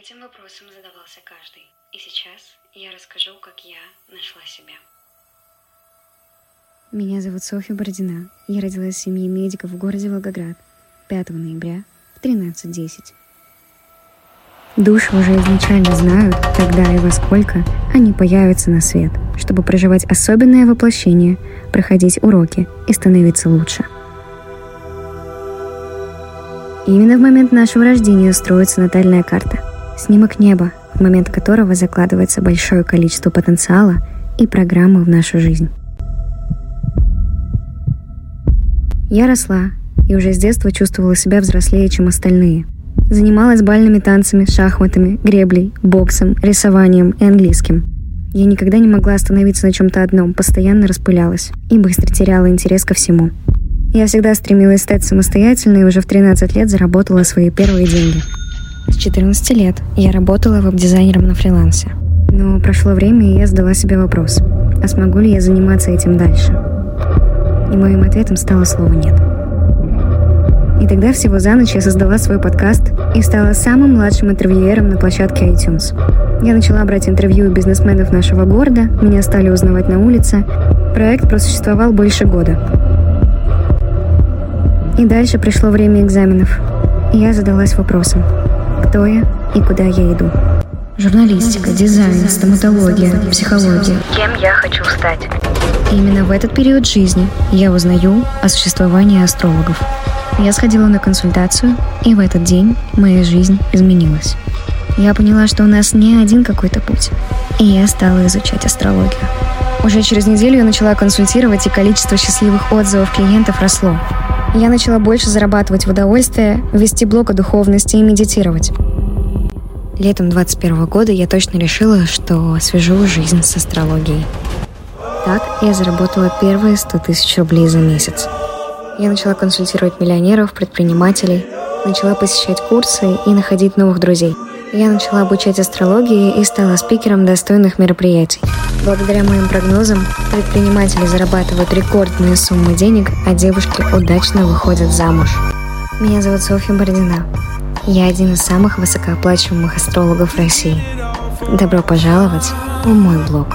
Этим вопросом задавался каждый. И сейчас я расскажу, как я нашла себя. Меня зовут Софья Бородина. Я родилась в семье медиков в городе Волгоград 5 ноября в 13.10. Души уже изначально знают, когда и во сколько они появятся на свет, чтобы проживать особенное воплощение, проходить уроки и становиться лучше. Именно в момент нашего рождения строится натальная карта, снимок неба, в момент которого закладывается большое количество потенциала и программы в нашу жизнь. Я росла и уже с детства чувствовала себя взрослее, чем остальные. Занималась бальными танцами, шахматами, греблей, боксом, рисованием и английским. Я никогда не могла остановиться на чем-то одном, постоянно распылялась и быстро теряла интерес ко всему. Я всегда стремилась стать самостоятельной и уже в 13 лет заработала свои первые деньги. С 14 лет я работала веб-дизайнером на фрилансе. Но прошло время, и я задала себе вопрос, а смогу ли я заниматься этим дальше? И моим ответом стало слово «нет». И тогда всего за ночь я создала свой подкаст и стала самым младшим интервьюером на площадке iTunes. Я начала брать интервью у бизнесменов нашего города, меня стали узнавать на улице. Проект просуществовал больше года. И дальше пришло время экзаменов. И я задалась вопросом, кто я и куда я иду. Журналистика, дизайн, стоматология, психология. Кем я хочу стать? И именно в этот период жизни я узнаю о существовании астрологов. Я сходила на консультацию, и в этот день моя жизнь изменилась. Я поняла, что у нас не один какой-то путь, и я стала изучать астрологию. Уже через неделю я начала консультировать, и количество счастливых отзывов клиентов росло. Я начала больше зарабатывать в удовольствие, вести блог о духовности и медитировать. Летом 21 года я точно решила, что свяжу жизнь с астрологией. Так я заработала первые 100 тысяч рублей за месяц. Я начала консультировать миллионеров, предпринимателей, начала посещать курсы и находить новых друзей. Я начала обучать астрологии и стала спикером достойных мероприятий. Благодаря моим прогнозам, предприниматели зарабатывают рекордные суммы денег, а девушки удачно выходят замуж. Меня зовут Софья Бородина. Я один из самых высокооплачиваемых астрологов России. Добро пожаловать в мой блог.